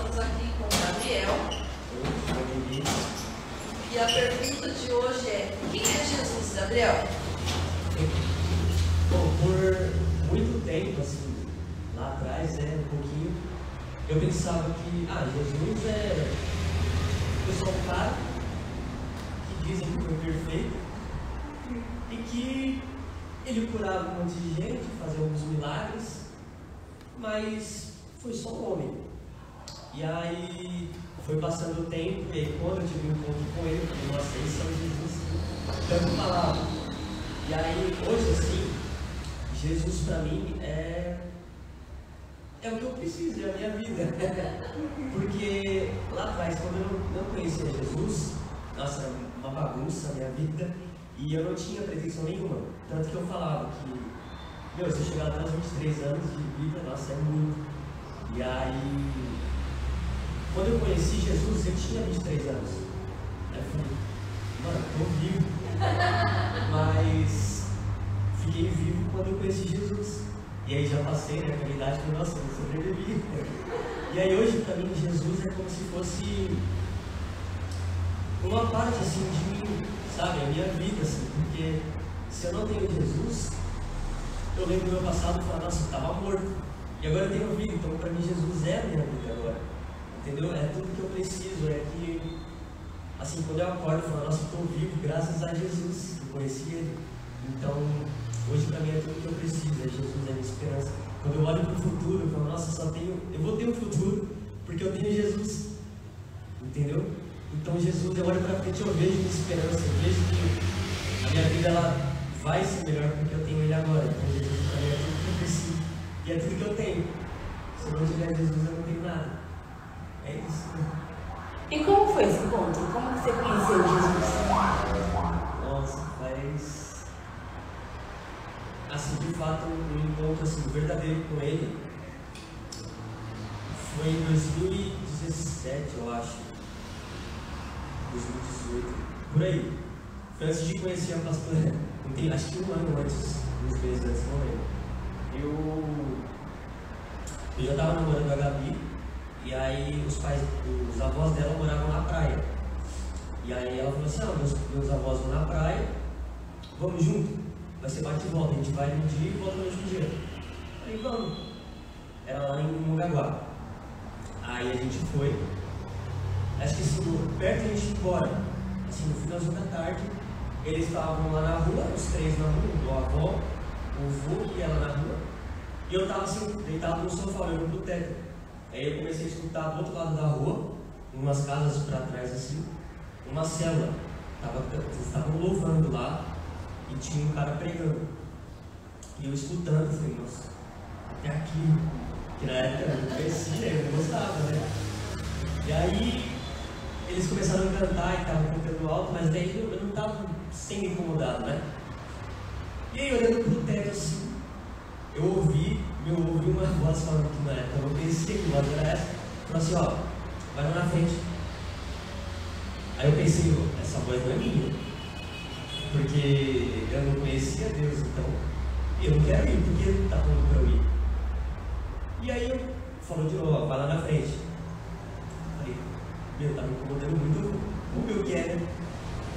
estamos aqui com o Gabriel. E a pergunta de hoje é: quem é Jesus, Gabriel? Bom, por muito tempo, assim, lá atrás, né, um pouquinho, eu pensava que, ah, Jesus é sou um cara que dizem que foi perfeito e que ele curava um monte de gente, fazia alguns milagres, mas foi só um homem. E aí foi passando o tempo, e aí quando eu tive um encontro com ele, eu falei, é o Jesus tanto falava. E aí, hoje assim, Jesus para mim é é o que eu preciso, é a minha vida. Porque lá atrás, quando eu não, conhecia Jesus, nossa, uma bagunça a minha vida, e eu não tinha pretensão nenhuma. Tanto que eu falava que, meu, se eu chegar até os 23 anos de vida, nossa, é muito. E aí, quando eu conheci Jesus, eu tinha 23 anos. Aí eu falei, mano, tô vivo. Mas fiquei vivo quando eu conheci Jesus. E aí já passei, né? Aquela idade que, nossa, eu sobrevivi. E aí hoje, pra mim, Jesus é como se fosse uma parte, assim, de mim, sabe? A minha vida, assim. Porque se eu não tenho Jesus, eu lembro do meu passado e falo, nossa, eu estava morto. E agora eu tenho vida, então pra mim Jesus é a minha vida. Entendeu? É tudo que eu preciso, é que, assim, quando eu acordo, eu falo, nossa, estou vivo graças a Jesus, eu conheci Ele. Então, hoje pra mim é tudo que eu preciso, é Jesus, é minha esperança. Quando eu olho para o futuro, eu falo, nossa, só tenho, eu vou ter um futuro, porque eu tenho Jesus. Entendeu? Então Jesus, eu olho para frente, eu vejo minha esperança, eu vejo que a minha vida ela vai ser melhor porque eu tenho Ele agora. Então Jesus para mim é tudo que eu preciso. E é tudo que eu tenho. Se eu não tiver Jesus, eu não tenho nada. É isso. E como foi esse encontro? Como que você conheceu Jesus? Nossa, faz. Assim, de fato, um encontro assim, verdadeiro com ele foi em 2017, eu acho. 2018, por aí. Foi antes de conhecer a pastora. Tem, acho que um ano antes, uns meses antes, não lembro. Eu, eu já estava namorando a Gabi, e aí os pais, os avós dela moravam na praia. E aí ela falou assim, ah, meus, meus avós vão na praia, vamos junto? Vai ser bate e volta, a gente vai num dia e volta no outro dia. Aí vamos. Era lá em Mongaguá. Aí a gente foi. Acho que assim, perto a gente ir embora, assim, no finalzinho da tarde, eles estavam lá na rua, os três na rua, o avó, o vô e ela na rua. E eu tava assim, deitado no sofá, olhando pro teto. Aí eu comecei a escutar do outro lado da rua, umas casas para trás assim, uma célula. Tava, eles estavam louvando lá e tinha um cara pregando. E eu escutando, falei, nossa, até aqui. Que na época eu crescia, eu gostava, né? E aí eles começaram a cantar e estavam cantando alto, mas daí eu, eu não estava sendo incomodado, né? E aí olhando pro teto assim, eu ouvi, eu ouvi uma voz falando que na época eu conhecia que voz era essa, falou assim, ó, vai lá na frente. Aí eu pensei, essa voz não é minha, porque eu não conhecia Deus, então eu não quero ir, porque ele está falando para eu ir. E aí eu falou de novo, ó, vai lá na frente. Falei, meu, tá me incomodando muito o meu que é, né?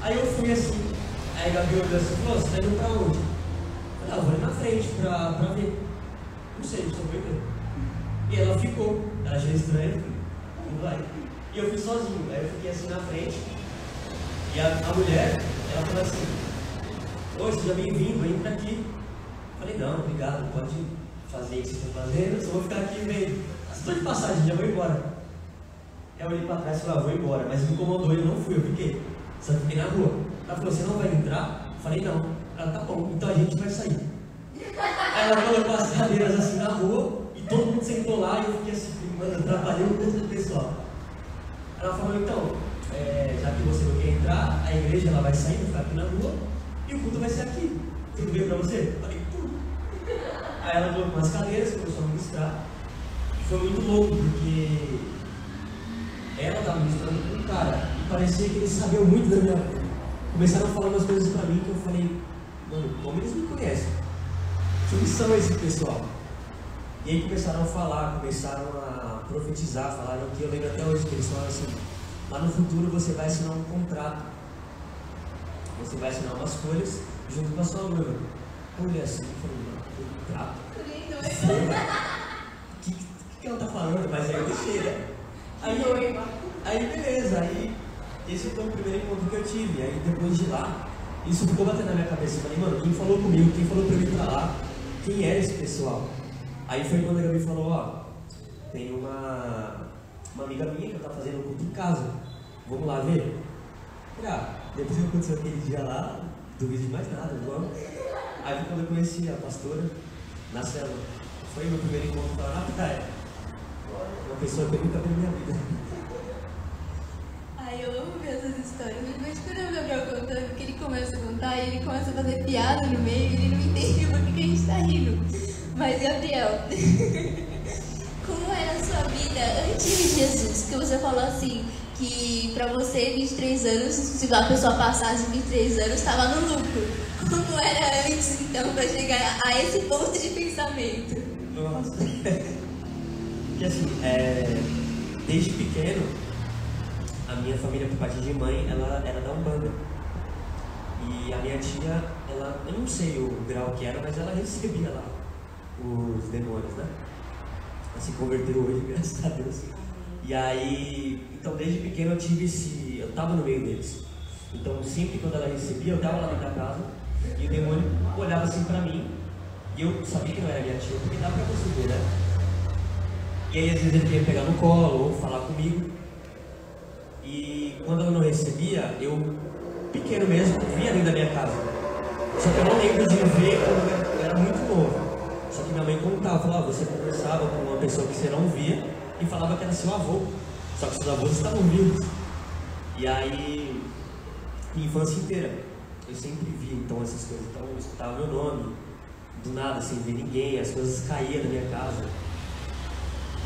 Aí eu fui assim, aí a Gabi olhou assim, falou, você tá indo pra onde? Eu falei, ah, eu vou ali na frente pra ver. Não sei, só foi ver. E ela ficou, ela achou falei, não vai. E eu fui sozinho, aí eu fiquei assim na frente, e a, a mulher, ela falou assim, oi, seja bem-vindo, entra aqui. Eu falei, não, obrigado, pode fazer o que vocês estão fazendo, eu só vou ficar aqui vendo. Estou de passagem, já vou embora. Eu olhei pra trás e falei, ah, vou embora, mas me incomodou eu não fui, eu fiquei. Só fiquei na rua. Ela falou, você não vai entrar? Eu falei, não. Ela, tá bom, então a gente vai sair. Ela colocou as cadeiras assim na rua e todo mundo sentou lá e eu fiquei assim, mano, atrapalhei o curso do pessoal. Ela falou, então, é, já que você não quer entrar, a igreja ela vai sair, vai ficar aqui na rua e o culto vai ser aqui. Tudo bem pra você? Falei, tudo. Aí ela colocou umas cadeiras, começou a ministrar. E foi muito louco, porque ela estava ministrando com um cara e parecia que eles sabiam muito da minha vida. Começaram a falar umas coisas pra mim que eu falei, mano, como eles me conhecem? Quem são esse pessoal? E aí começaram a falar, começaram a profetizar, falaram que eu lembro até hoje que eles falaram assim, lá no futuro você vai assinar um contrato. Você vai assinar umas folhas junto com a sua noiva. Olhei assim falei, contrato? O que, que, que ela tá falando? Mas aí eu deixei, né? Aí, aí beleza, aí esse foi o primeiro encontro que eu tive. Aí depois de lá, isso ficou batendo na minha cabeça. Eu falei, mano, quem falou comigo, quem falou pra eu ir pra lá, quem era esse pessoal? Aí foi quando a Gabi falou, ó, tem uma, uma amiga minha que tá fazendo um culto em casa. Vamos lá ver? Ah, depois que aconteceu aquele dia lá, duvido de mais nada, vamos. Aí foi quando eu conheci a pastora na célula. Foi meu primeiro encontro lá na praia. Uma pessoa que eu nunca vi na minha vida. Ai, eu amo ver essas histórias. Mas quando o Gabriel contando, porque ele começa a contar e ele começa a fazer piada no meio e ele não entende por que a gente tá rindo. Mas, Gabriel, como era a sua vida antes de Jesus? Que você falou assim, que pra você, 23 anos, se a pessoa passasse 23 anos, estava no lucro. Como era antes, então, pra chegar a esse ponto de pensamento? Nossa. Porque assim, é, desde pequeno, a minha família por parte de mãe, ela era da Umbanda. E a minha tia, ela, eu não sei o grau que era, mas ela recebia lá os demônios, né? Ela se converteu hoje, graças a Deus. E aí, então desde pequeno eu tive esse, eu tava no meio deles. Então sempre quando ela recebia, eu tava lá dentro da casa e o demônio olhava assim pra mim e eu sabia que não era minha tia, porque dava pra perceber, né? E aí às vezes ele vinha pegar no colo ou falar comigo. E quando eu não recebia, eu, pequeno mesmo, via dentro da minha casa. Só que eu não lembro de ver quando eu era muito novo. Só que minha mãe contava, falava, você conversava com uma pessoa que você não via e falava que era seu avô. Só que seus avós estavam vivos. E aí, minha infância inteira, eu sempre via então essas coisas. Então eu escutava meu nome, do nada, sem ver ninguém, as coisas caíam na minha casa.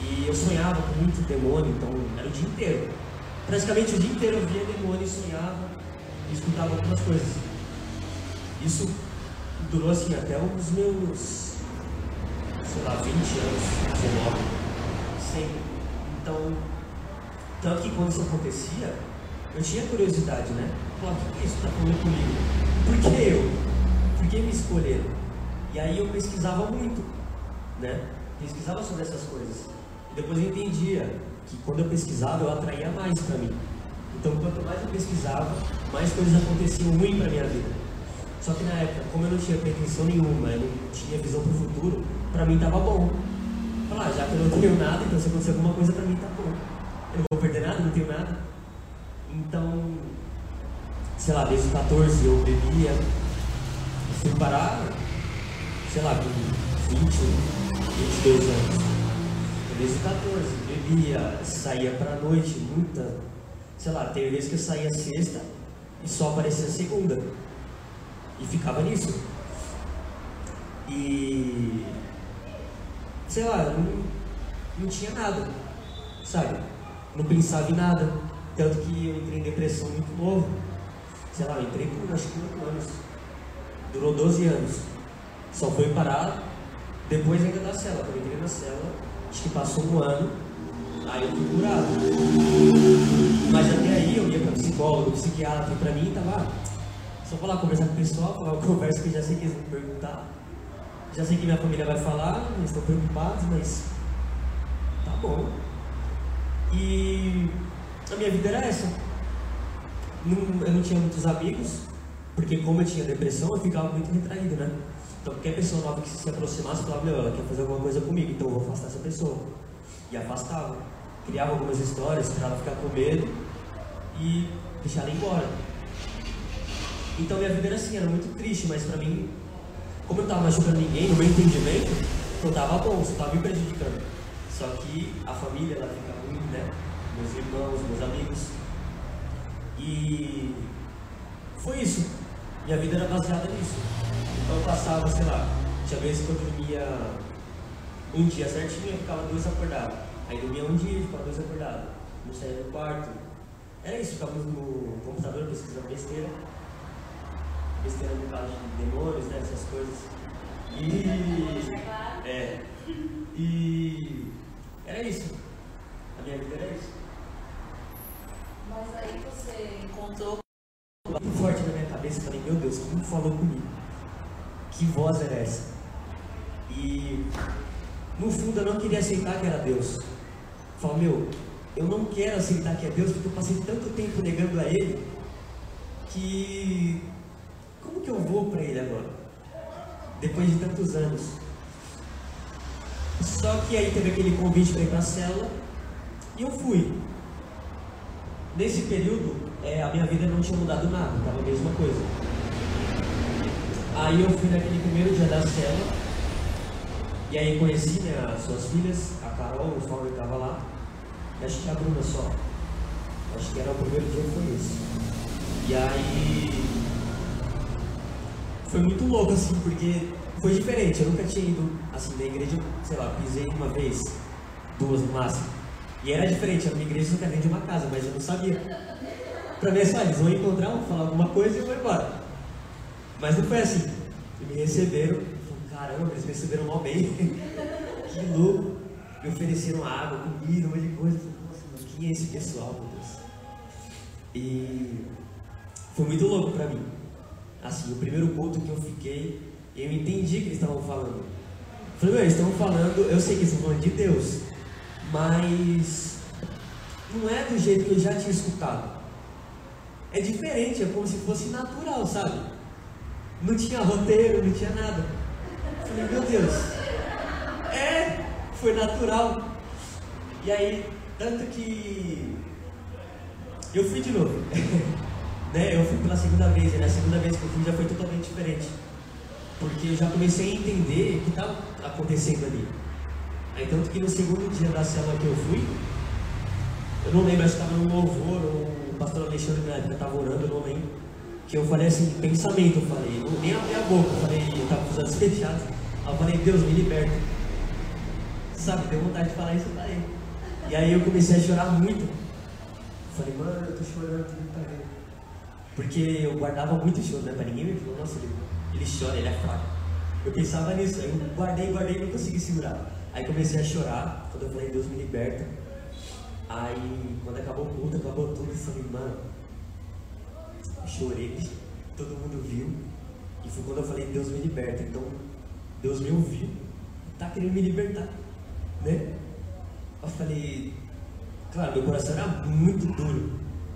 E eu sonhava com muito demônio, então era o dia inteiro. Praticamente o dia inteiro eu via demônio e sonhava e escutava algumas coisas. Isso durou assim até os meus, sei lá, 20 anos, 19, sempre. Então, tanto que quando isso acontecia, eu tinha curiosidade, né? Falava, por que isso está falando comigo? Por que eu? Por que me escolheram? E aí eu pesquisava muito, né? Pesquisava sobre essas coisas. Depois eu entendia que quando eu pesquisava, eu atraía mais para mim. Então, quanto mais eu pesquisava, mais coisas aconteciam ruins para minha vida. Só que na época, como eu não tinha pretensão nenhuma, eu não tinha visão para o futuro, para mim tava bom. Falar, ah, já que eu não tenho nada, então se acontecer alguma coisa para mim tá bom. Eu não vou perder nada, não tenho nada. Então, sei lá, desde os 14 eu bebia, fui parar, sei lá, com 20, 22 anos desde 14, bebia, saía pra noite, muita. Sei lá, teve vezes que eu saía sexta e só aparecia segunda. E ficava nisso. E. Sei lá, não, não tinha nada, sabe? Não pensava em nada. Tanto que eu entrei em depressão muito novo. Sei lá, eu entrei por acho que 8 anos. Durou 12 anos. Só foi parar depois ainda da cela. Eu entrei na cela, Acho que passou um ano, aí eu fui curado. psicólogo, psiquiatra, e pra mim tava. Só lá conversar com o pessoal, falar uma conversa que eu já sei que eles vão perguntar. Já sei que minha família vai falar, eles estão preocupados, mas. Tá bom. E a minha vida era essa. Não- eu não tinha muitos amigos, porque como eu tinha depressão, eu ficava muito retraído, né? Então qualquer pessoa nova que se aproximasse, falava, meu, ela quer fazer alguma coisa comigo, então eu vou afastar essa pessoa. E afastava. Criava algumas histórias para ela ficar com medo e deixar ela embora. Então minha vida era assim, era muito triste, mas pra mim, como eu não tava machucando ninguém, no meu entendimento, eu tava bom, só tava me prejudicando. Só que a família, ela fica ruim, né? Meus irmãos, meus amigos. E foi isso. Minha vida era baseada nisso. Então eu passava, sei lá, tinha vezes que eu dormia um dia certinho e ficava dois acordado. Aí dormia um dia ficava dois acordado. Não saía do quarto. Era isso, ficava no computador pesquisando besteira. Besteira no caso de demônios, né? Essas coisas. E. É. E. Era isso. A minha vida era isso. Mas aí você encontrou muito forte na minha cabeça. Falei, meu Deus, quem falou comigo? Que voz era essa? E no fundo eu não queria aceitar que era Deus. Falei, meu, eu não quero aceitar que é Deus porque eu passei tanto tempo negando a Ele que como que eu vou para Ele agora? Depois de tantos anos. Só que aí teve aquele convite para ir para a célula e eu fui. Nesse período, é, a minha vida não tinha mudado nada, estava a mesma coisa. Aí eu fui naquele primeiro dia da célula, e aí conheci né, as suas filhas, Carol, o Fábio estava lá, e acho que a Bruna só. Acho que era o primeiro dia foi esse. E aí foi muito louco assim, porque foi diferente, eu nunca tinha ido assim na igreja, sei lá, pisei uma vez, duas no máximo. E era diferente, a minha igreja só dentro de uma casa, mas eu não sabia. Pra mim é só, eles vão encontrar, vão falar alguma coisa e vou embora. Mas não foi assim. Me receberam, falei, caramba, eles me receberam mal bem. que louco. Me ofereceram água, comida, um monte de coisa. Nossa, mas quem é esse pessoal, meu Deus? E foi muito louco pra mim. Assim, o primeiro culto que eu fiquei, eu entendi o que eles estavam falando. Eu falei, meu, eles estão falando, eu sei que eles estão falando de Deus, mas não é do jeito que eu já tinha escutado. É diferente, é como se fosse natural, sabe? Não tinha roteiro, não tinha nada. Eu falei, meu Deus. É, foi natural. E aí, tanto que eu fui de novo. né? Eu fui pela segunda vez, e na segunda vez que eu fui já foi totalmente diferente. Porque eu já comecei a entender o que estava acontecendo ali. Aí tanto que no segundo dia da célula que eu fui, eu não lembro, acho que estava no louvor, ou o pastor Alexandre na época estava orando, eu não lembro. Que eu falei assim, pensamento, eu falei, eu nem abri a boca, eu falei, eu estava com os olhos fechados. Eu falei, Deus, me liberta. Sabe, deu vontade de falar isso, eu falei. E aí eu comecei a chorar muito. Falei, mano, eu tô chorando, tá vendo. Porque eu guardava muito choro, né? Pra ninguém me falou, nossa, ele, ele chora, ele é fraco. Eu pensava nisso, aí eu guardei, guardei não consegui segurar. Aí comecei a chorar, quando eu falei, Deus me liberta. Aí, quando acabou o culto, acabou tudo, eu falei, mano, chorei, todo mundo viu. E foi quando eu falei, Deus me liberta. Então, Deus me ouviu, tá querendo me libertar, né? Eu falei, claro, meu coração era muito duro.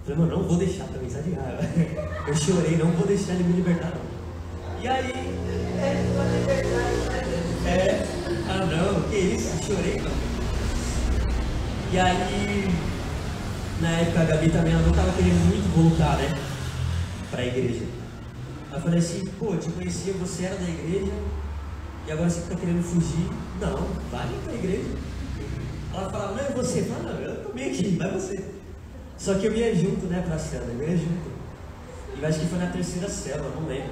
Eu falei, mano, não vou deixar também, sai de raiva. Eu chorei, não vou deixar ele me libertar, não. E aí, é, ah não, que isso, chorei, não. E aí, na época a Gabi também ela não estava querendo muito voltar, né? Pra igreja. Aí eu falei assim, pô, te conhecia, você era da igreja, e agora você está querendo fugir. Não, vai pra igreja. Ela falava, não, é você. Não, eu tô bem aqui, vai você. Só que eu ia junto, né, pra célula, eu ia junto. E acho que foi na terceira célula, não lembro.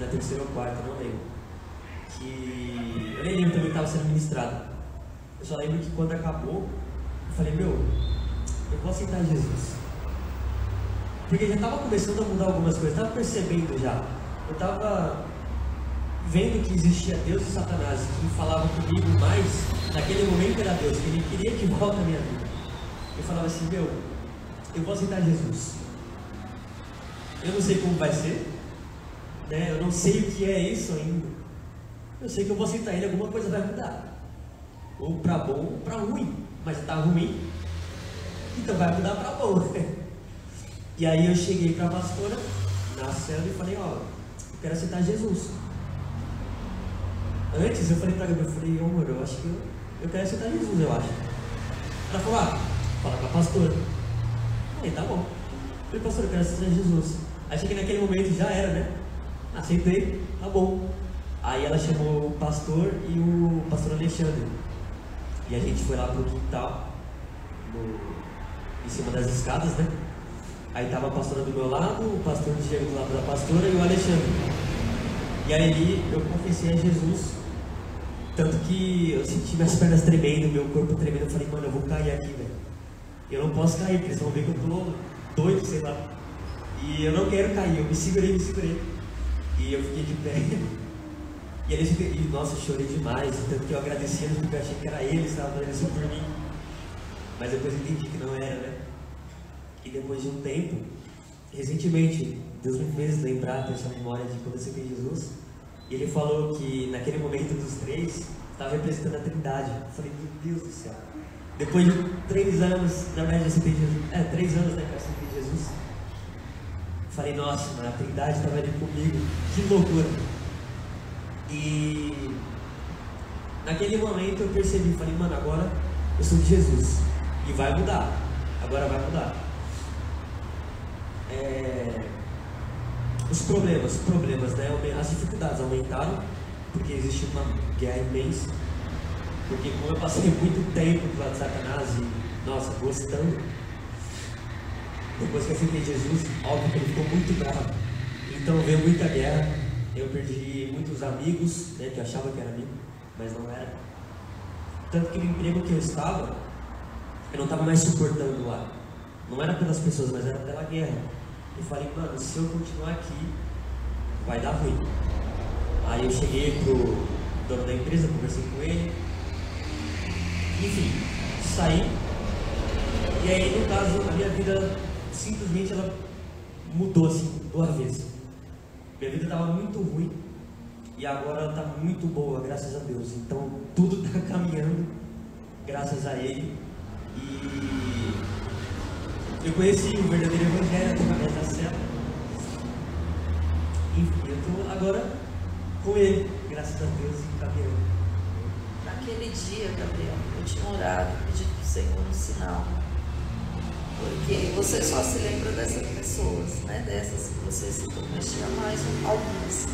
Na terceira ou quarta, não lembro. Que. Eu nem lembro também que estava sendo ministrado. Eu só lembro que quando acabou, eu falei, meu, eu vou aceitar Jesus. Porque já estava começando a mudar algumas coisas, estava percebendo já. Eu estava vendo que existia Deus e Satanás, que falava comigo mais, naquele momento era Deus, que ele queria que volta a minha vida. Eu falava assim, meu, eu vou aceitar Jesus. Eu não sei como vai ser, né? eu não sei o que é isso ainda. Eu sei que eu vou aceitar ele, alguma coisa vai mudar. Ou para bom ou para ruim. Mas está ruim, então vai mudar para bom. E aí eu cheguei para a pastora na célula e falei, ó, eu quero aceitar Jesus. Antes eu falei para ela, eu falei, ô amor, eu acho que eu, eu quero aceitar Jesus, eu acho. Ela falou, ah, fala com a pastora. Aí, tá bom. Eu falei, pastor, eu quero aceitar Jesus. Achei que naquele momento já era, né? Aceitei, tá bom. Aí ela chamou o pastor e o pastor Alexandre. E a gente foi lá pro quintal, no, em cima das escadas, né? Aí tava a pastora do meu lado, o pastor Diego do lado da pastora e o Alexandre. E aí eu confessei a Jesus, tanto que eu senti minhas pernas tremendo, meu corpo tremendo. Eu falei, mano, eu vou cair aqui, velho. Eu não posso cair, porque eles vão ver que eu tô doido, sei lá. E eu não quero cair, eu me segurei, me segurei. E eu fiquei de pé. E eles e, nossa, eu chorei demais, tanto que eu agradeci eles porque eu achei que era eles estavam fazendo isso por mim. Mas depois eu entendi que não era, né? E depois de um tempo, recentemente, Deus me fez lembrar dessa memória de quando eu aceitei Jesus. E ele falou que naquele momento dos três, estava representando a Trindade. Eu falei, meu Deus do céu. Depois de três anos, na verdade, eu aceitei Jesus. É, três anos né, eu aceitei Jesus. Falei, nossa, a Trindade estava ali comigo. Que loucura. E naquele momento eu percebi, falei, mano, agora eu sou de Jesus. E vai mudar. Agora vai mudar. É, os problemas, problemas, né? As dificuldades aumentaram, porque existe uma guerra imensa. Porque como eu passei muito tempo do lado de Satanás e, nossa, gostando, depois que eu aceitei Jesus, óbvio que ele ficou muito bravo. Então veio muita guerra, eu perdi muitos amigos, né, que eu achava que era amigo, mas não era. Tanto que no emprego que eu estava, eu não estava mais suportando lá. Não era pelas pessoas, mas era pela guerra. Eu falei, mano, se eu continuar aqui, vai dar ruim. Aí eu cheguei pro dono da empresa, conversei com ele. Enfim, saí. E aí, no caso, a minha vida simplesmente ela mudou assim, do avesso. Minha vida estava muito ruim e agora ela está muito boa, graças a Deus. Então tudo está caminhando graças a Ele. E eu conheci o verdadeiro Evangelho através da cela. Enfim, eu estou agora com Ele, graças a Deus, caminhando. Naquele dia, Gabriel, eu tinha orado, pedido para o Senhor um sinal. Porque você só se lembra dessas pessoas, né? Dessas que você citou, mas tinha mais algumas.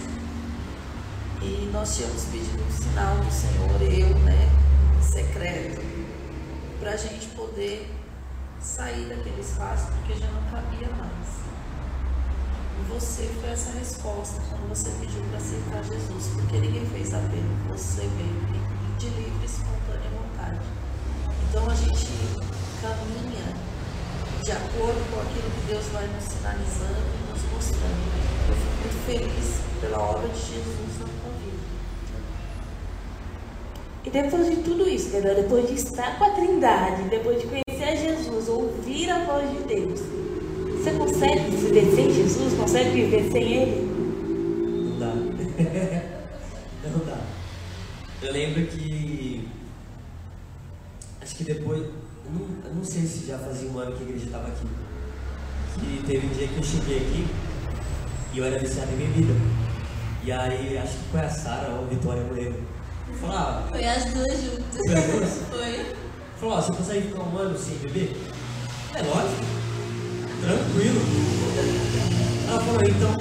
E nós tínhamos pedido um sinal do Senhor, eu, né? Secreto, para a gente poder sair daquele espaço, porque já não cabia mais. E você foi essa resposta quando você pediu para aceitar Jesus, porque ninguém fez a pena, você veio de livre espontânea vontade. Então a gente caminha de acordo com aquilo que Deus vai nos sinalizando e nos mostrando. Eu fico muito feliz pela obra de Jesus na tua vida. E depois de tudo isso, Gabriel, depois de estar com a Trindade, depois de conhecer a Jesus, ouvir a voz de Deus, você consegue viver sem Jesus? Consegue viver sem Ele? Não dá. não dá. Eu lembro que. Acho que depois. Eu não, eu não sei se já fazia um ano que a igreja estava aqui. Que teve um dia que eu cheguei aqui e eu era viciado em bebida. E aí, acho que foi a Sara ou a Vitória, eu lembro. Ah, Foi as duas juntas. Foi as duas? Foi. Falou, ó, você consegue ficar um ano sem beber? É lógico. Tranquilo. Ela falou, então,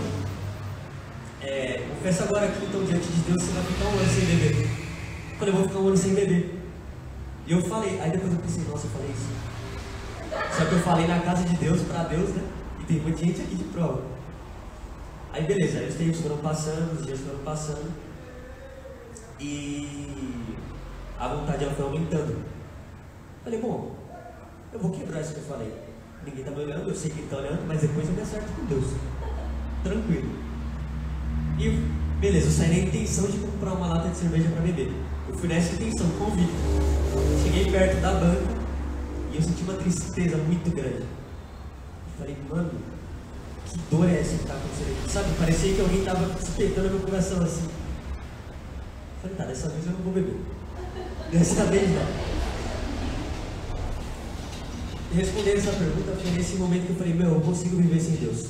é, confessa agora aqui, então, diante de Deus, você vai ficar um ano sem beber. Eu falei, eu vou ficar um ano sem beber. E eu falei, aí depois eu pensei, nossa, eu falei isso. Só que eu falei na casa de Deus, pra Deus, né? E tem muita gente aqui de prova. Aí beleza, aí os tempos foram passando, os dias foram passando. E a vontade ela foi aumentando. Falei, bom, eu vou quebrar isso que eu falei. Ninguém tá me olhando, eu sei que ele tá olhando, mas depois eu me acerto com Deus. Tranquilo. E beleza, eu saí na intenção de comprar uma lata de cerveja para beber. Eu fui nessa intenção, convite. Cheguei perto da banca e eu senti uma tristeza muito grande. Falei, mano, que dor é essa que tá acontecendo aqui? Sabe, parecia que alguém tava espetando meu coração assim. Falei, tá, dessa vez eu não vou beber. Dessa vez não. Respondendo essa pergunta, foi nesse momento que eu falei, meu, eu consigo viver sem Deus.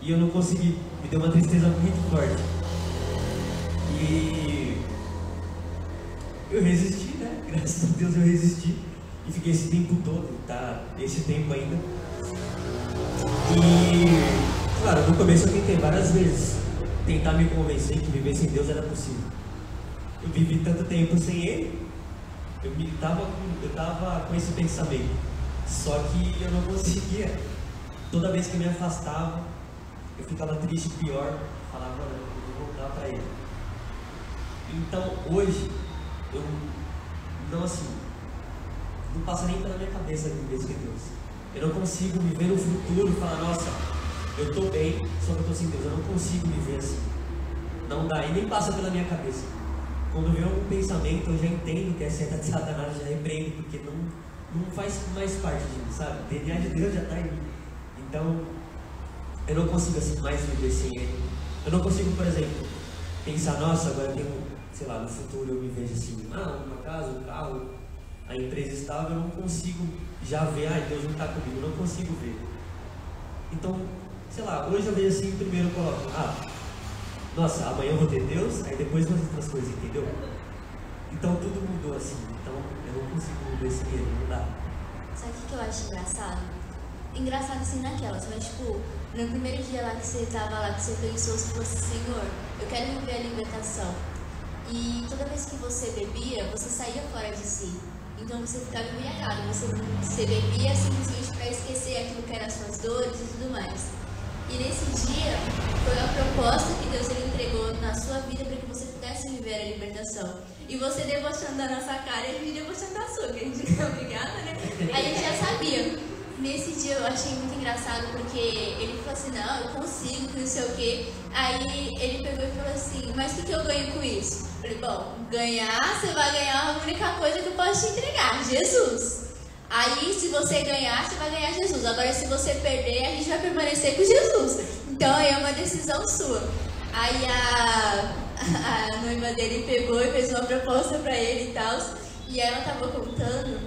E eu não consegui. Me deu uma tristeza muito forte. E eu resisti, né? Graças a Deus eu resisti. E fiquei esse tempo todo, tá? Esse tempo ainda. E, claro, no começo eu tentei várias vezes tentar me convencer que viver sem Deus era possível. Eu vivi tanto tempo sem Ele, eu me tava, com- eu com esse pensamento. Só que eu não conseguia. Toda vez que eu me afastava, eu ficava triste, pior, falava, não, eu vou voltar para Ele. Então, hoje, eu não assim, não passa nem pela minha cabeça viver sem Deus. Eu não consigo me ver no futuro e falar, nossa, eu estou bem, só que eu estou sem Deus. Eu não consigo me ver assim. Não dá, e nem passa pela minha cabeça. Quando vem algum pensamento, eu já entendo que é seta de Satanás, já repreendo, porque não, não faz mais parte de mim, sabe? O DNA de Deus já está em mim. Então, eu não consigo assim mais viver sem Ele. Eu não consigo, por exemplo, pensar, nossa, agora eu tenho, sei lá, no futuro eu me vejo assim, ah, uma casa, um carro, a empresa estável, eu não consigo já ver, ah, Deus não está comigo, eu não consigo ver. Então, sei lá, hoje eu vejo assim, primeiro eu coloco, ah, nossa, amanhã eu vou ter Deus, aí depois vou ter outras coisas, entendeu? Então tudo mudou assim, consigo viver sem Ele, não dá. Sabe o que que eu acho engraçado? Engraçado assim naquelas, mas tipo, no primeiro dia lá que você tava lá, que você pensou se fosse Senhor, eu quero viver a libertação. E toda vez que você bebia, você saía fora de si. Então você ficava embriagado, você, você bebia simplesmente para esquecer aquilo que eram as suas dores e tudo mais. E nesse dia foi a proposta que Deus ele entregou na sua vida para que você pudesse viver a libertação. E você debochando da nossa cara e a gente debochando da sua, que a gente fica obrigada, né? A gente já sabia. Nesse dia eu achei muito engraçado porque ele falou assim, não, eu consigo, que não sei o quê. Aí ele pegou e falou assim, mas o que eu ganho com isso? Eu falei, bom, ganhar, você vai ganhar a única coisa que eu posso te entregar, Jesus. Aí, se você ganhar, você vai ganhar Jesus. Agora, se você perder, a gente vai permanecer com Jesus. Então, aí é uma decisão sua. Aí, a, a noiva dele pegou e fez uma proposta pra ele e tal. E ela tava contando.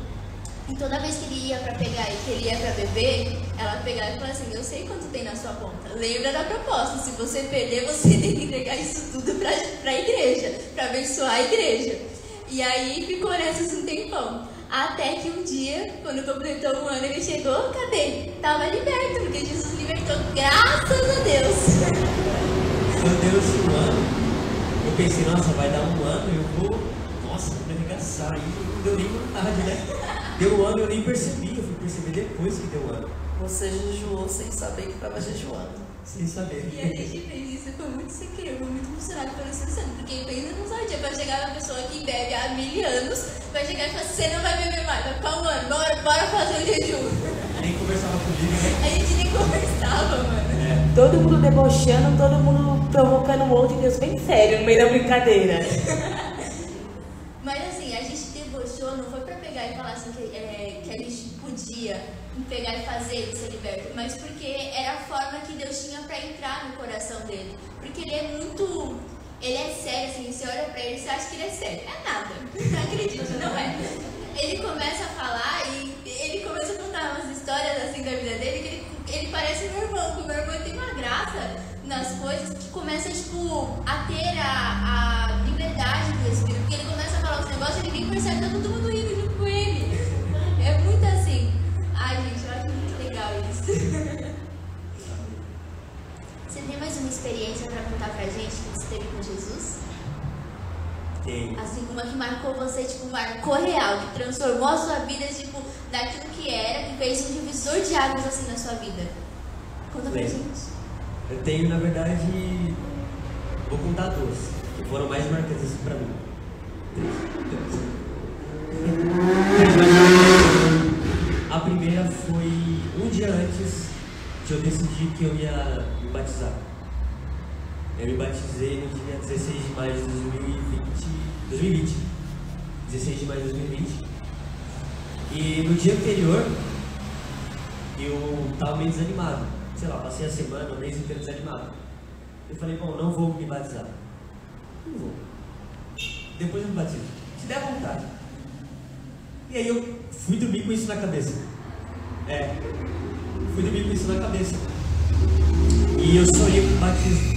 E toda vez que ele ia pra pegar e que ele ia pra beber, ela pegava e falava assim: Eu sei quanto tem na sua conta. Lembra da proposta. Se você perder, você tem que entregar isso tudo pra, pra igreja, pra abençoar a igreja. E aí ficou nessas um tempão. Até que um dia, quando completou um ano, ele chegou, cadê? Tava liberto, porque Jesus libertou, graças a Deus. Quando deu esse um ano, eu pensei, nossa, vai dar um ano, eu vou, nossa, vou me arregaçar. E não deu nem vontade, né? Deu um ano, eu nem percebi, eu fui perceber depois que deu um ano, Você jejuou sem saber que estava jejuando. Sem saber. E a gente fez isso, foi muito secreto, foi muito pelo Espírito Santo, porque pensa não sabe, dia, vai chegar uma pessoa que bebe há mil anos, vai chegar e falar, você não vai beber mais, vai ficar um ano, bora, bora fazer o jejum. Nem conversava comigo, né? A gente nem conversava, mano. É, Todo mundo debochando, todo mundo provocando um outro e Deus bem sério no meio da brincadeira. Mas assim, a gente debochou, não foi pra pegar e falar assim que, é, que a gente podia pegar e fazer ele ser liberto, mas porque era a forma que Deus tinha pra entrar no coração dele. Porque ele é muito. Ele é sério, assim, você olha pra ele e acha que ele é sério. É nada. Acredite, não é. Ele começa a falar e ele começa a contar umas histórias assim da vida dele que ele, ele parece meu irmão, que o meu irmão tem uma graça nas coisas que começa, tipo, a ter a, a liberdade do Espírito. Porque ele começa a falar os negócios e nem percebe, tá todo mundo indo junto com ele. É muito assim. Ai, gente, eu acho muito legal isso. Você tem mais uma experiência pra contar pra gente que você teve com Jesus? tem. Assim, uma que marcou você, tipo, marcou real, que transformou a sua vida, tipo, daquilo que era, que fez um divisor de águas assim na sua vida. Conta pra gente. Eu tenho, na verdade, vou contar duas, que foram mais marcantes pra mim. A primeira foi um dia antes de eu decidir que eu ia batizar. Eu me batizei no dia 16 de maio de 2020. 2020. 16 de maio de 2020. E no dia anterior, eu tava meio desanimado. Sei lá, passei a semana, o mês inteiro desanimado. Eu falei, bom, não vou me batizar. Não vou. Depois eu me batizo. Se der vontade. E aí eu fui dormir com isso na cabeça. É. Fui dormir com isso na cabeça. E eu sonhei com o batismo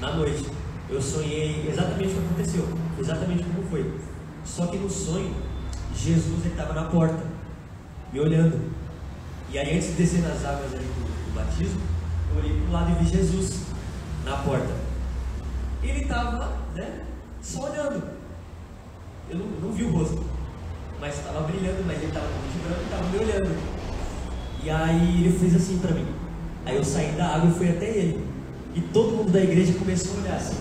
na noite. Eu sonhei exatamente o que aconteceu, exatamente como foi. Só que no sonho, Jesus estava na porta, me olhando. E aí, antes de descer nas águas ali do, do batismo, eu olhei para o lado e vi Jesus na porta. Ele estava, né, só olhando. Eu não, não vi o rosto, mas estava brilhando, mas ele estava de branco e estava me olhando. E aí ele fez assim para mim. Aí eu saí da água e fui até ele. E todo mundo da igreja começou a olhar assim.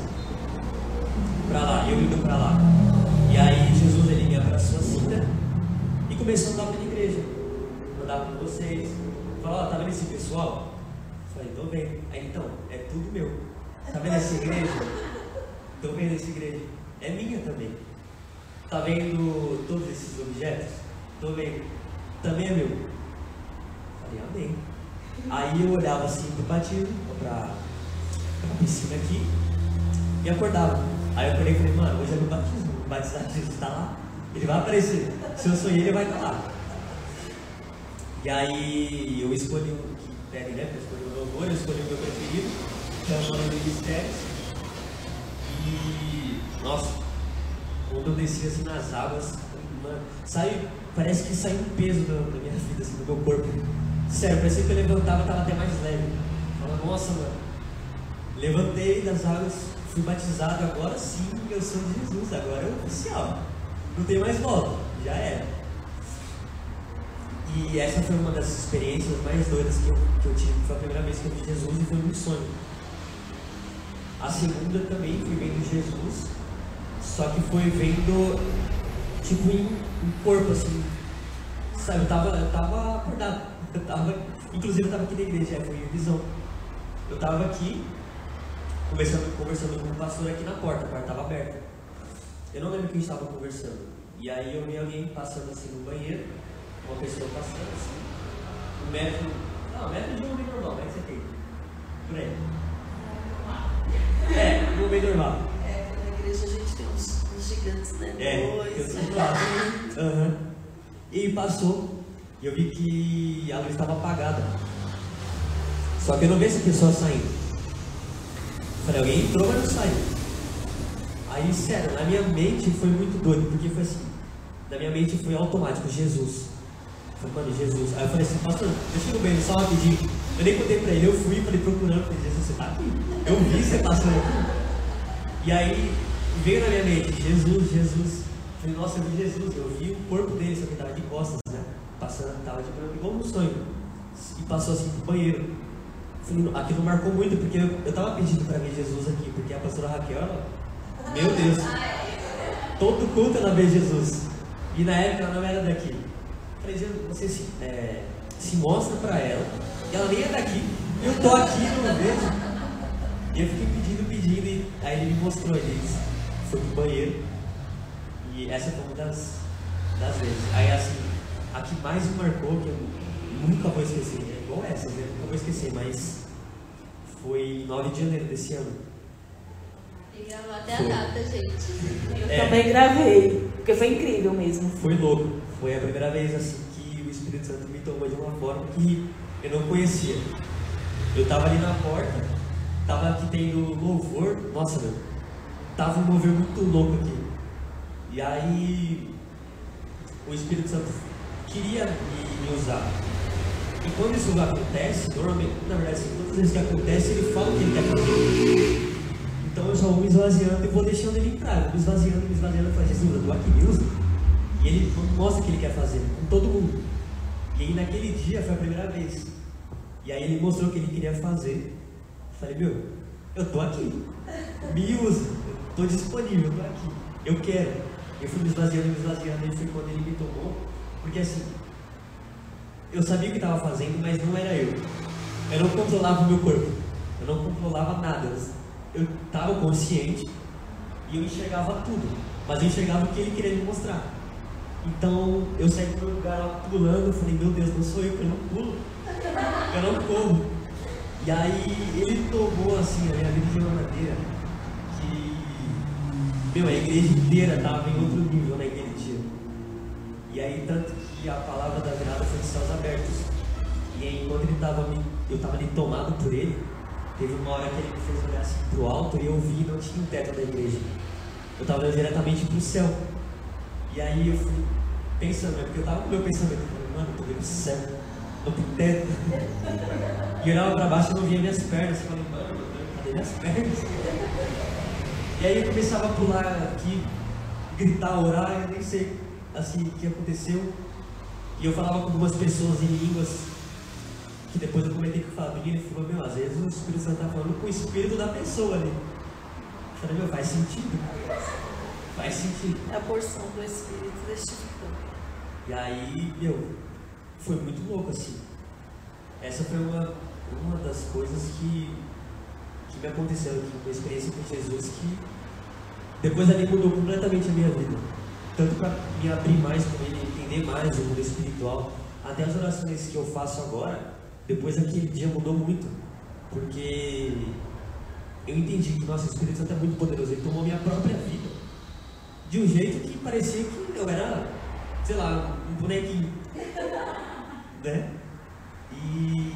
Para lá, eu indo para lá. E aí Jesus ele me abraçou assim, né? E começou a andar pela igreja. Andar com vocês. Falou, ó, tá vendo esse pessoal? Falei, tô vendo. Aí então, é tudo meu. Tá vendo essa igreja? Tô vendo essa igreja. É minha também. Tá vendo todos esses objetos? Tô vendo. Também é meu. Falei, amém. Aí eu olhava assim pro batismo, pra, pra piscina aqui, e acordava. Aí eu acordei e falei, mano, hoje é meu batismo, o batizado Jesus está lá, ele vai aparecer. Se eu sonhei, ele vai estar lá. E aí eu escolhi um que pede, né? Eu escolhi o louvor, eu escolhi o meu preferido, que é o nome do Mistérios. E nossa, quando eu desci assim nas águas, mano, sai, parece que saiu um peso da, da minha vida, assim, do meu corpo. Sério, parecia que eu levantava estava até mais leve. Falei, nossa, mano. Levantei das águas, fui batizado, agora sim eu sou de Jesus, agora é oficial. Não tem mais volta, já era. E essa foi uma das experiências mais doidas que eu, que eu tive. Foi a primeira vez que eu vi Jesus e foi um sonho. A segunda também fui vendo Jesus, só que foi vendo, tipo, em, em corpo, assim. Sabe, eu tava, eu tava acordado. Eu tava, inclusive eu tava aqui na igreja, é, foi em visão. Eu tava aqui, conversando, conversando com o pastor aqui na porta, a porta estava aberta. Eu não lembro quem estava conversando. E aí eu vi alguém passando assim no banheiro, uma pessoa passando assim, um metro, não, um metro de um homem normal, que você tem? Por aí. É, um homem normal. É, na igreja a gente tem uns, uns gigantes, né? É, Dois. eu tô lá. Aham. E passou, e eu vi que a luz estava apagada. Só que eu não vi essa pessoa saindo. Falei, alguém entrou, mas não saiu. Aí, sério, na minha mente foi muito doido, porque foi assim, na minha mente foi automático, Jesus. Eu falei, mano, Jesus. Aí eu falei assim, pastor, deixa eu ir no banheiro só rapidinho. Eu nem contei pra ele, eu fui, falei, procurando, falei, Jesus, você tá aqui? Eu vi você passando aqui. E aí veio na minha mente, Jesus, Jesus. Falei, nossa, eu vi Jesus, eu vi o corpo dele, só que ele tava de costas, né? Passando, tava de branco, igual um sonho. E passou assim pro banheiro. Não, aquilo marcou muito, porque eu, eu tava pedindo pra ver Jesus aqui, porque a pastora Raquel, ela, meu Deus, todo culto ela vê Jesus. E na época ela não era daqui. Falei, Jesus, você se, é, se mostra pra ela, e ela nem é daqui, eu tô aqui, não vejo. E eu fiquei pedindo, pedindo, e aí ele me mostrou, ele disse, foi pro banheiro. E essa foi uma das, das vezes. Aí assim, a que mais me marcou, que eu nunca vou esquecer, é igual essa, eu nunca vou esquecer, mas foi em 9 de janeiro desse ano. E gravou até Foi. a data, gente. Eu É. também gravei, porque foi incrível mesmo. Foi louco. Foi a primeira vez assim que o Espírito Santo me tomou de uma forma que eu não conhecia. Eu tava ali na porta, tava aqui tendo louvor, nossa meu, tava um mover muito louco aqui. E aí o Espírito Santo queria me, me usar. E quando isso acontece, normalmente, na verdade, assim, todas as vezes que acontece, ele fala o que ele quer fazer. Então eu só vou me esvaziando e vou deixando ele entrar. Eu me esvaziando, me esvaziando. Eu falo, Jesus, eu tô aqui, me usa. E ele mostra o que ele quer fazer com todo mundo. E aí naquele dia foi a primeira vez. E aí ele mostrou o que ele queria fazer. Eu falei, meu, eu tô aqui. Me usa. Eu tô disponível, eu tô aqui. Eu quero. Eu fui me esvaziando, me esvaziando, e foi quando ele me tomou. Porque assim, eu sabia o que estava fazendo, mas não era eu. Eu não controlava o meu corpo. Eu não controlava nada. Eu estava consciente e eu enxergava tudo. Mas eu enxergava o que ele queria me mostrar. Então eu saí do meu lugar lá pulando. Eu falei, meu Deus, não sou eu eu não pulo. Eu não corro. E aí ele tomou assim a minha vida de uma maneira que meu, a igreja inteira estava em outro nível dia. E aí tanto que a palavra da virada foi de céus abertos. E aí enquanto ele tava eu estava ali tomado por ele, teve uma hora que ele me fez olhar assim pro alto e eu vi não tinha teto da igreja. Eu estava olhando diretamente pro céu. E aí eu fui pensando, né, porque eu estava com o meu pensamento, falei, mano, eu tô vendo o céu, não tem teto. E eu olhava para baixo e não via minhas pernas. Eu falei, mano, cadê minhas pernas? E aí eu começava a pular aqui, gritar, orar, eu nem sei assim que aconteceu. E eu falava com algumas pessoas em línguas, que depois eu comentei com o Fabinho, ele falou, meu, às vezes o Espírito Santo está falando com o espírito da pessoa ali. Eu falei, meu, faz sentido. Faz sentido. É a porção do Espírito testificando. E aí, meu, foi muito louco assim. Essa foi uma, uma das coisas que, que me aconteceu aqui, uma experiência com Jesus que depois ali mudou completamente a minha vida. Tanto para me abrir mais com ele, entender mais o mundo espiritual, até as orações que eu faço agora, depois daquele dia mudou muito. Porque eu entendi que nosso Espírito Santo é muito poderoso, ele tomou minha própria vida. De um jeito que parecia que eu era, sei lá, um bonequinho. né? E,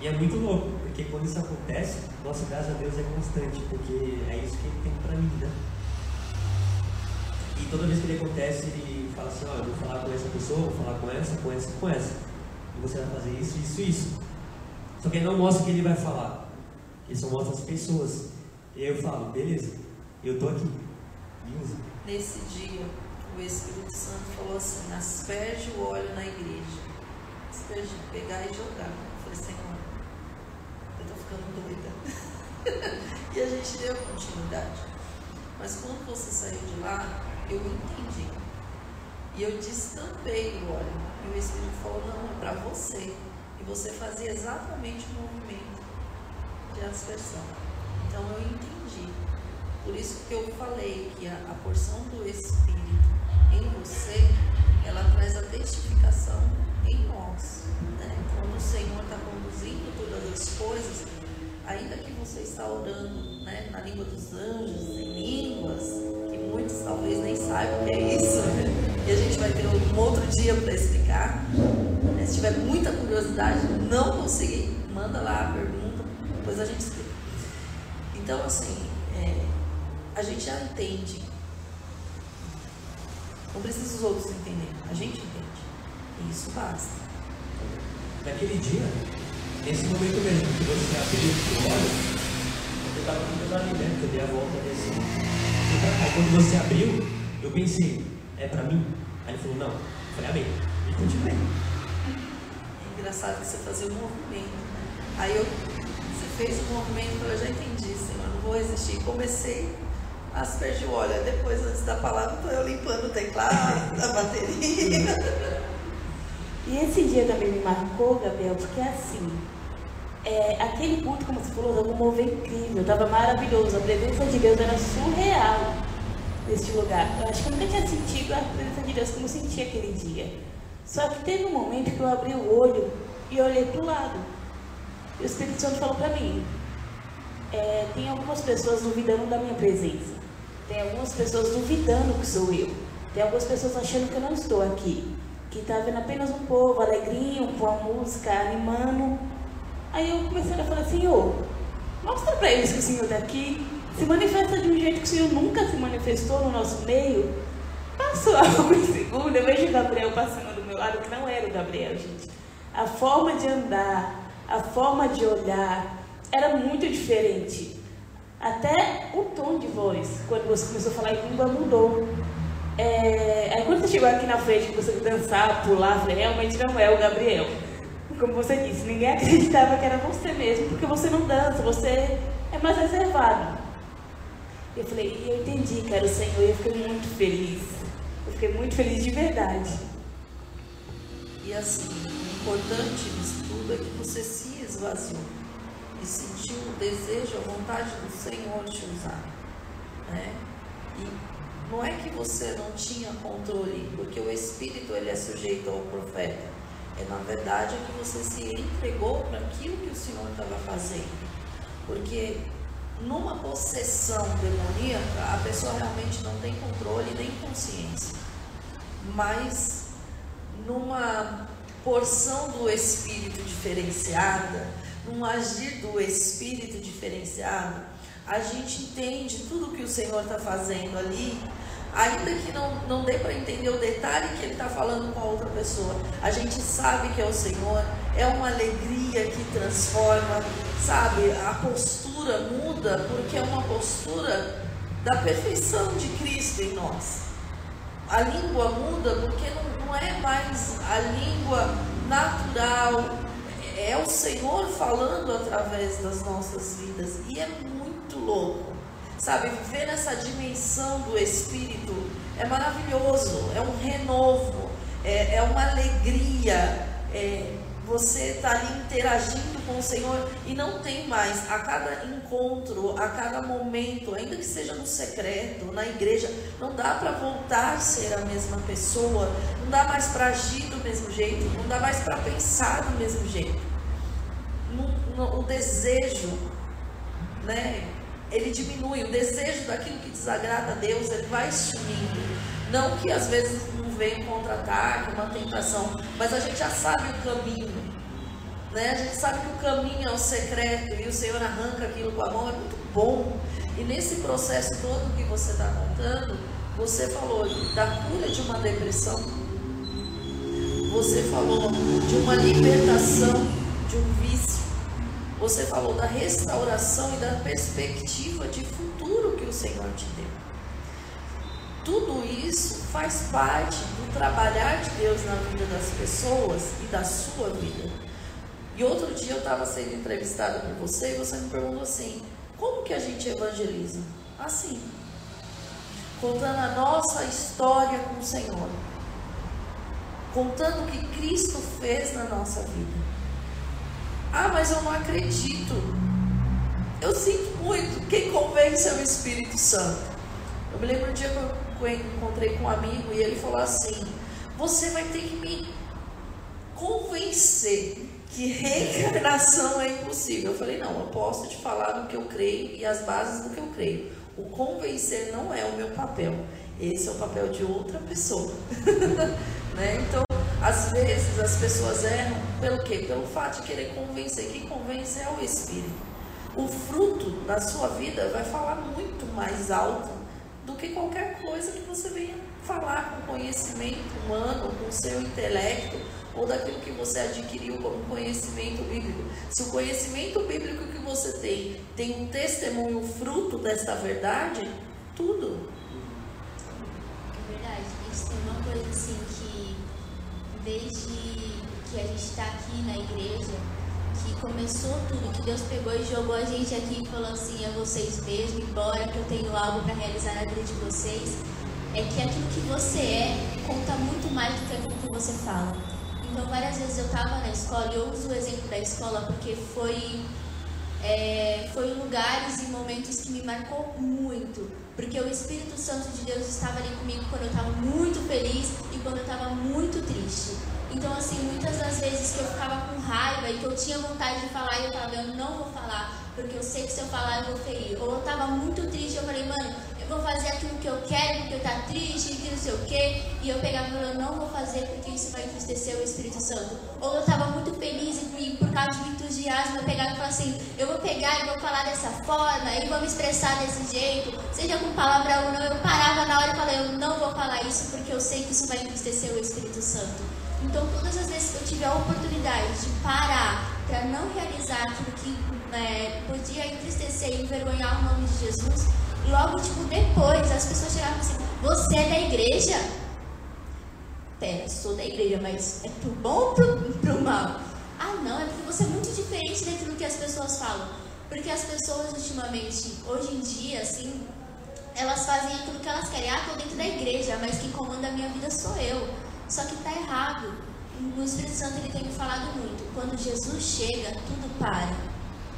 e é muito louco, porque quando isso acontece, nossa, graças a Deus é constante, porque é isso que ele tem pra mim, né? E toda vez que ele acontece, ele fala assim, ó, eu vou falar com essa pessoa, vou falar com essa, com essa, com essa. E você vai fazer isso, isso, isso. Só que ele não mostra o que ele vai falar. Ele só mostra as pessoas. E eu falo, beleza, eu tô aqui. Usa. Nesse dia, o Espírito Santo falou assim: asperge o óleo na igreja. Asperge, pegar e jogar. Eu falei, Senhor, eu tô ficando doida. e a gente deu continuidade. Mas quando você saiu de lá, eu entendi. E eu destampei o óleo. E o Espírito falou: não, é para você. E você fazia exatamente o movimento de aspersão. Então eu entendi. Por isso que eu falei que a, a porção do Espírito em você, ela traz a testificação em nós. Né? Quando o Senhor está conduzindo todas as coisas, ainda que você está orando né, na língua dos anjos, em línguas, muitos talvez nem saibam o que é isso, e a gente vai ter um outro dia para explicar. Se tiver muita curiosidade, não conseguir, manda lá a pergunta, depois a gente explica. Então, assim, é, a gente já entende. Não precisa os outros entenderem, a gente entende. E isso basta. Naquele dia, nesse momento mesmo que você abriu o olho, eu estava tentando ali, né? Eu dei a volta desse. Aí quando você abriu, eu pensei, é pra mim? Aí ele falou, não. Eu falei, amém. E continuei. É engraçado que você fazia o movimento. Né? Aí eu, você fez o movimento, eu já entendi, Senhor, não vou resistir. Comecei a aspergir o óleo. Aí Depois, antes da palavra, estou eu limpando o teclado, a bateria. E esse dia também me marcou, Gabriel, porque assim, é, aquele culto, como você falou, estava um mover incrível, estava maravilhoso, a presença de Deus era surreal neste lugar. Eu acho que eu nunca tinha sentido a presença de Deus como eu senti aquele dia. Só que teve um momento que eu abri o olho e olhei para o lado. E o Espírito Santo falou para mim, é, tem algumas pessoas duvidando da minha presença. Tem algumas pessoas duvidando que sou eu. Tem algumas pessoas achando que eu não estou aqui. Que está vendo apenas um povo alegrinho, com a música, animando. Aí eu comecei a falar, Senhor, mostra para eles que o Senhor está aqui. Se manifesta de um jeito que o Senhor nunca se manifestou no nosso meio. Passou alguns segundos, eu vejo o Gabriel passando do meu lado, que não era o Gabriel, gente. A forma de andar, a forma de olhar, era muito diferente. Até o tom de voz, quando você começou a falar em língua, mudou. É, aí quando você chegou aqui na frente, que você dançar, pular, realmente não é o Gabriel. Como você disse, ninguém acreditava que era você mesmo, porque você não dança, você é mais reservado. Eu falei, e eu entendi que era o Senhor, e eu fiquei muito feliz. Eu fiquei muito feliz de verdade. E assim, o importante disso tudo é que você se esvaziou e sentiu o desejo, a vontade do Senhor te usar. Né? E não é que você não tinha controle, porque o Espírito ele é sujeito ao profeta. É na verdade é que você se entregou para aquilo que o Senhor estava fazendo. Porque numa possessão demoníaca, a pessoa realmente não tem controle nem consciência. Mas numa porção do espírito diferenciada, num agir do espírito diferenciado, a gente entende tudo que o Senhor está fazendo ali ainda que não, não dê para entender o detalhe que ele está falando com a outra pessoa, a gente sabe que é o Senhor, é uma alegria que transforma, sabe? A postura muda porque é uma postura da perfeição de Cristo em nós. A língua muda porque não, não é mais a língua natural, é o Senhor falando através das nossas vidas e é muito louco. Sabe, viver nessa dimensão do Espírito é maravilhoso, é um renovo, é, é uma alegria. É, você está ali interagindo com o Senhor e não tem mais a cada encontro, a cada momento, ainda que seja no secreto, na igreja, não dá para voltar a ser a mesma pessoa, não dá mais para agir do mesmo jeito, não dá mais para pensar do mesmo jeito. No, no, o desejo, né? Ele diminui. O desejo daquilo que desagrada a Deus, ele vai sumindo. Não que às vezes não venha um contra-ataque, uma tentação, mas a gente já sabe o caminho. Né? A gente sabe que o caminho é o secreto e o Senhor arranca aquilo com a mão, é muito bom. E nesse processo todo que você está contando, você falou da cura de uma depressão, você falou de uma libertação de um vício, você falou da restauração e da perspectiva de futuro que o Senhor te deu. Tudo isso faz parte do trabalhar de Deus na vida das pessoas e da sua vida. E outro dia eu estava sendo entrevistada por você e você me perguntou assim: como que a gente evangeliza? Assim, contando a nossa história com o Senhor, contando o que Cristo fez na nossa vida. Ah, mas eu não acredito. Eu sinto muito. Quem convence é o Espírito Santo. Eu me lembro um dia que eu encontrei com um amigo e ele falou assim: Você vai ter que me convencer que reencarnação é impossível. Eu falei: Não, eu posso te falar do que eu creio e as bases do que eu creio. O convencer não é o meu papel. Esse é o papel de outra pessoa. né? Então, às vezes as pessoas erram pelo quê? Pelo fato de querer convencer. Quem convence é o Espírito. O fruto da sua vida vai falar muito mais alto do que qualquer coisa que você venha falar com conhecimento humano, com seu intelecto ou daquilo que você adquiriu como conhecimento bíblico. Se o conhecimento bíblico que você tem tem um testemunho fruto desta verdade, tudo. É verdade. Isso tem uma coisa assim desde que a gente está aqui na igreja, que começou tudo, que Deus pegou e jogou a gente aqui e falou assim: é vocês mesmos, embora que eu tenho algo para realizar na vida de vocês, é que aquilo que você é conta muito mais do que aquilo que você fala. Então, várias vezes eu estava na escola, e eu uso o exemplo da escola porque foi, é, foi lugares e momentos que me marcou muito. Porque o Espírito Santo de Deus estava ali comigo quando eu estava muito feliz e quando eu estava muito triste. Então, assim, muitas das vezes que eu ficava com raiva e que eu tinha vontade de falar e eu falava, eu não vou falar, porque eu sei que se eu falar eu vou ferir. Ou eu estava muito triste, eu falei, mano, vou fazer aquilo que eu quero porque eu tá triste, que não sei o quê. E eu pegava e falava, eu não vou fazer porque isso vai entristecer o Espírito Santo. Ou eu estava muito feliz e por causa de entusiasmo eu pegava e falava assim, eu vou pegar e vou falar dessa forma e vou me expressar desse jeito, seja com palavra ou não. Eu parava na hora e falei, eu não vou falar isso porque eu sei que isso vai entristecer o Espírito Santo. Então, todas as vezes que eu tive a oportunidade de parar para não realizar aquilo que é, podia entristecer e envergonhar o nome de Jesus, logo, tipo, depois as pessoas chegavam assim: Você é da igreja? Pera, sou da igreja, mas é pro bom ou pro, pro mal? Ah, não, é porque você é muito diferente daquilo que as pessoas falam. Porque as pessoas, ultimamente, hoje em dia, assim, elas fazem aquilo que elas querem. Ah, tô dentro da igreja, mas quem comanda a minha vida sou eu. Só que está errado. O Espírito Santo ele tem me falado muito. Quando Jesus chega, tudo para.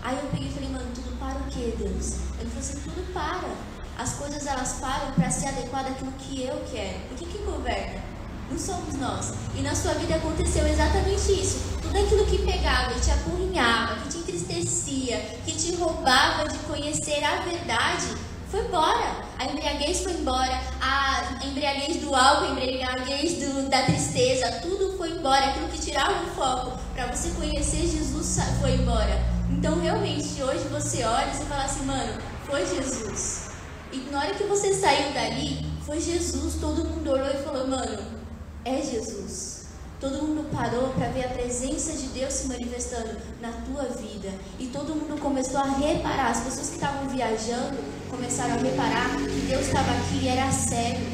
Aí eu peguei e falei, mano, tudo para o que, Deus? Ele falou assim, tudo para. As coisas elas param para se adequar daquilo que eu quero. O que que governa? Não somos nós. E na sua vida aconteceu exatamente isso. Tudo aquilo que pegava e te apurrinhava, que te entristecia, que te roubava de conhecer a verdade, foi embora. A embriaguez foi embora, a embriaguez do álcool, a embriaguez do, da tristeza, tudo foi embora. Aquilo que tirava o foco para você conhecer Jesus foi embora. Então, realmente, hoje você olha e você fala assim, mano, foi Jesus. E na hora que você saiu dali, foi Jesus. Todo mundo olhou e falou, mano, é Jesus. Todo mundo parou para ver a presença de Deus se manifestando na tua vida. E todo mundo começou a reparar. As pessoas que estavam viajando começaram a reparar que Deus estava aqui e era sério.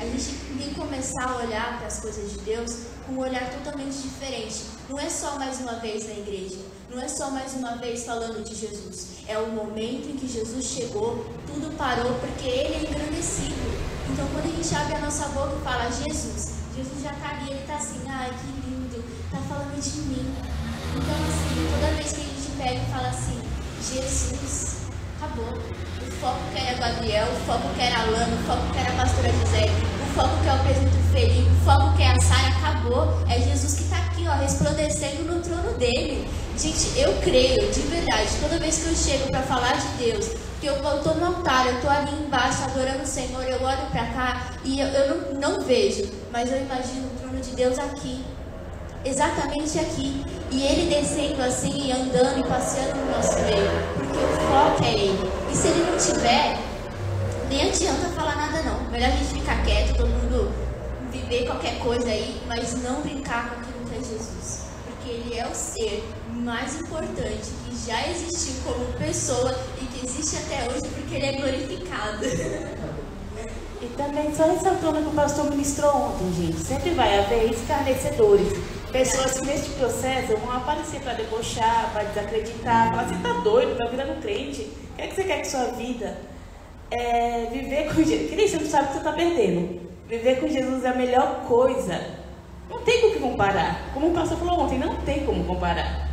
A gente tem que começar a olhar para as coisas de Deus com um olhar totalmente diferente. Não é só mais uma vez na igreja. Não é só mais uma vez falando de Jesus. É o momento em que Jesus chegou, tudo parou porque Ele é engrandecido. Então, quando a gente abre a nossa boca e fala Jesus, Jesus já está ali, ele está assim, ai que lindo, está falando de mim. Então assim, toda vez que a gente pega e fala assim, Jesus, acabou. O foco que era Gabriel, o foco que era Alana, o foco que era a pastora José, foco que é o presidente Felipe, o foco que é a Sara, acabou. É Jesus que está aqui, ó, resplandecendo no trono dele. Gente, eu creio, de verdade, toda vez que eu chego para falar de Deus, que eu estou no altar, eu estou ali embaixo adorando o Senhor, eu olho para cá e eu, eu não, não vejo, mas eu imagino o trono de Deus aqui, exatamente aqui, e Ele descendo assim, andando e passeando no nosso meio, porque o foco é Ele. E se Ele não tiver, nem adianta falar nada não. Melhor a gente ficar quieto, todo mundo viver qualquer coisa aí, mas não brincar com aquilo que é Jesus, porque Ele é o ser mais importante que já existiu como pessoa e que existe até hoje porque ele é glorificado. E também só ressaltando o que o pastor ministrou ontem, gente. Sempre vai haver escarnecedores. Pessoas que neste processo vão aparecer para debochar, para desacreditar, falar, você tá doido, tá virando crente. O que é que você quer que sua vida? É viver com Jesus. Nem você sabe o que você está perdendo. Viver com Jesus é a melhor coisa. Não tem com o que comparar. Como o pastor falou ontem, não tem como comparar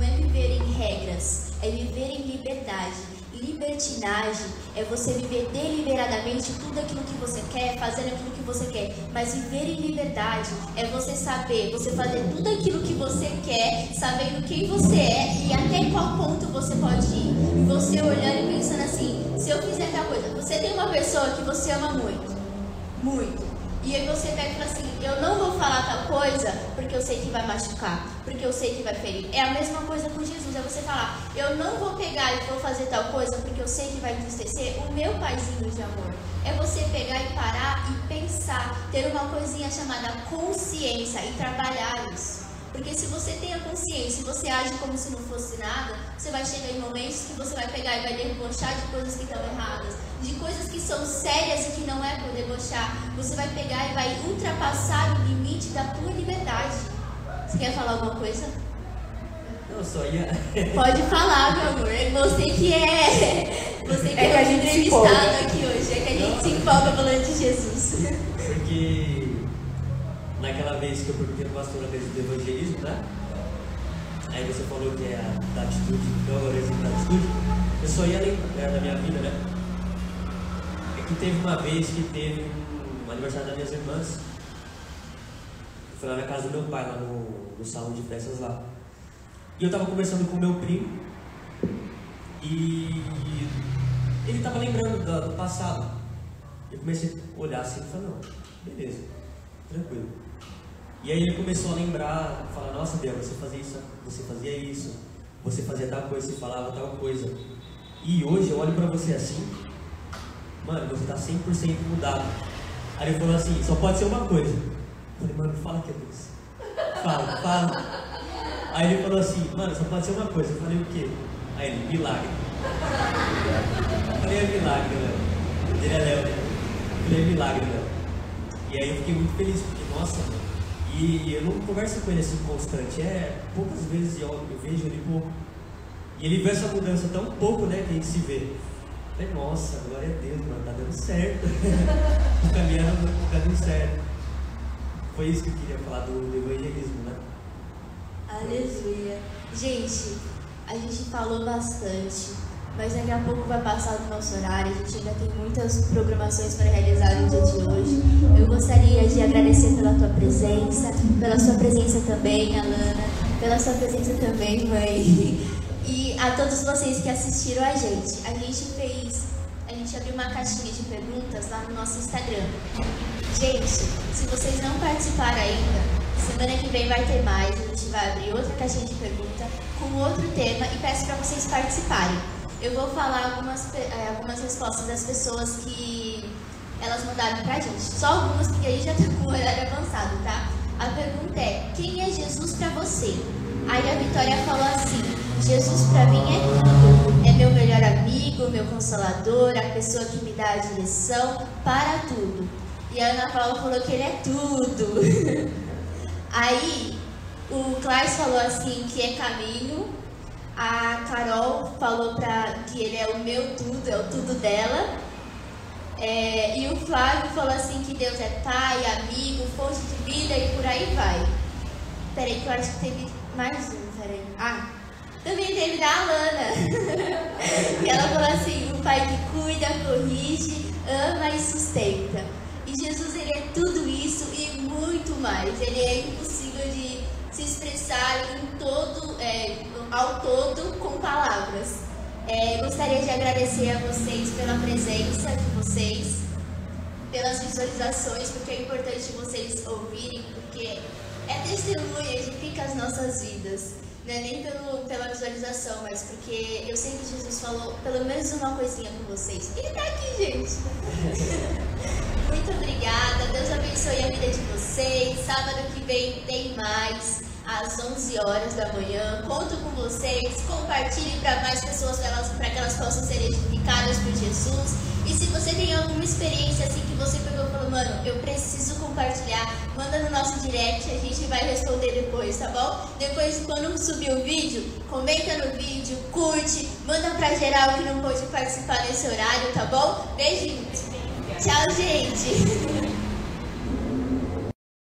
não é viver em regras, é viver em liberdade. Libertinagem é você viver deliberadamente tudo aquilo que você quer, fazendo aquilo que você quer. Mas viver em liberdade é você saber, você fazer tudo aquilo que você quer, sabendo quem você é e até qual ponto você pode ir. E você olhando e pensando assim: se eu fizer tal coisa, você tem uma pessoa que você ama muito, muito. E aí você pega e fala assim, eu não vou falar tal coisa porque eu sei que vai machucar, porque eu sei que vai ferir. É a mesma coisa com Jesus, é você falar, eu não vou pegar e vou fazer tal coisa porque eu sei que vai entristecer o meu paizinho de amor. É você pegar e parar e pensar, ter uma coisinha chamada consciência e trabalhar isso. Porque se você tem a consciência e você age como se não fosse nada, você vai chegar em momentos que você vai pegar e vai debochar de coisas que estão erradas, de coisas que são sérias e que não é por debochar. Você vai pegar e vai ultrapassar o limite da tua liberdade. Você quer falar alguma coisa? Não, só ia. Pode falar, meu amor. É você que é. Você que é, é que a gente entrevistado aqui hoje. É que a gente não. se empolga falando de Jesus. Porque naquela vez que eu perguntei para o pastor a vez do evangelismo, né? Aí você falou que é a da atitude, agora é da atitude. Eu só ia lembrar é, da minha vida, né? É que teve uma vez que teve um aniversário das minhas irmãs. Foi lá na casa do meu pai, lá no, no salão de festas lá. E eu tava conversando com o meu primo. E ele tava lembrando do, do passado. Eu comecei a olhar assim e falei, não, beleza, tranquilo. E aí ele começou a lembrar, falar, nossa Deus, você fazia isso, você fazia isso, você fazia tal coisa, você falava tal coisa. E hoje eu olho pra você assim, mano, você tá 100% mudado. Aí ele falou assim, só pode ser uma coisa. Eu falei, mano, fala que é Deus. Fala, fala. Aí ele falou assim, mano, só pode ser uma coisa. Eu falei, o quê? Aí ele, milagre. Eu falei, é milagre, Léo. Ele é Léo, né? Eu falei, é milagre, Léo. E aí eu fiquei muito feliz, porque, nossa, mano, e eu não converso com ele assim constante, é poucas vezes eu, eu vejo ele pouco. E ele vê essa mudança tão pouco, né, que a gente se vê. Falei, nossa, glória a Deus, mano, tá dando certo. Tô caminhando, tá dando certo. Foi isso que eu queria falar do, do evangelismo, né? Aleluia. Gente, a gente falou bastante, mas daqui a pouco vai passar do nosso horário. A gente ainda tem muitas programações para realizar no dia de hoje. Eu gostaria de agradecer pela tua presença, pela sua presença também, Alana, pela sua presença também, mãe, e a todos vocês que assistiram a gente. A gente fez, a gente abriu uma caixinha de perguntas lá no nosso Instagram. Gente, se vocês não participaram ainda, semana que vem vai ter mais. A gente vai abrir outra caixinha de pergunta com outro tema e peço para vocês participarem. Eu vou falar algumas, é, algumas respostas das pessoas que elas mandaram pra gente. Só algumas, porque aí já tá com o horário avançado, tá? A pergunta é: quem é Jesus para você? Aí a Vitória falou assim: Jesus para mim é tudo. É meu melhor amigo, meu consolador, a pessoa que me dá a direção para tudo. E a Ana Paula falou que ele é tudo. Aí o Klaus falou assim que é caminho, a Carol falou pra, que ele é o meu tudo, é o tudo dela. É, e o Flávio falou assim que Deus é pai, amigo, fonte de vida e por aí vai. Peraí, que eu acho que teve mais um, peraí. Ah, também teve da Alana. e ela falou assim, o pai que cuida, corrige, ama e sustenta. E Jesus, ele é tudo isso e muito mais. Ele é impossível de se expressar em todo, é, ao todo com palavras. É, gostaria de agradecer a vocês pela presença de vocês, pelas visualizações, porque é importante vocês ouvirem, porque é testemunha, edifica as nossas vidas. Não é nem pelo, pela visualização, mas porque eu sei que Jesus falou pelo menos uma coisinha com vocês. Ele tá aqui, gente. Muito obrigada. Deus abençoe a vida de vocês. Sábado que vem tem mais às 11 horas da manhã. Conto com vocês. Compartilhe para mais pessoas para que elas possam ser edificadas por Jesus. E se você tem alguma experiência assim que você pegou e falou, mano, eu preciso compartilhar, manda no nosso direct, a gente vai responder depois, tá bom? Depois, quando subir o vídeo, comenta no vídeo, curte, manda pra geral que não pôde participar nesse horário, tá bom? Beijinhos. Tchau, gente.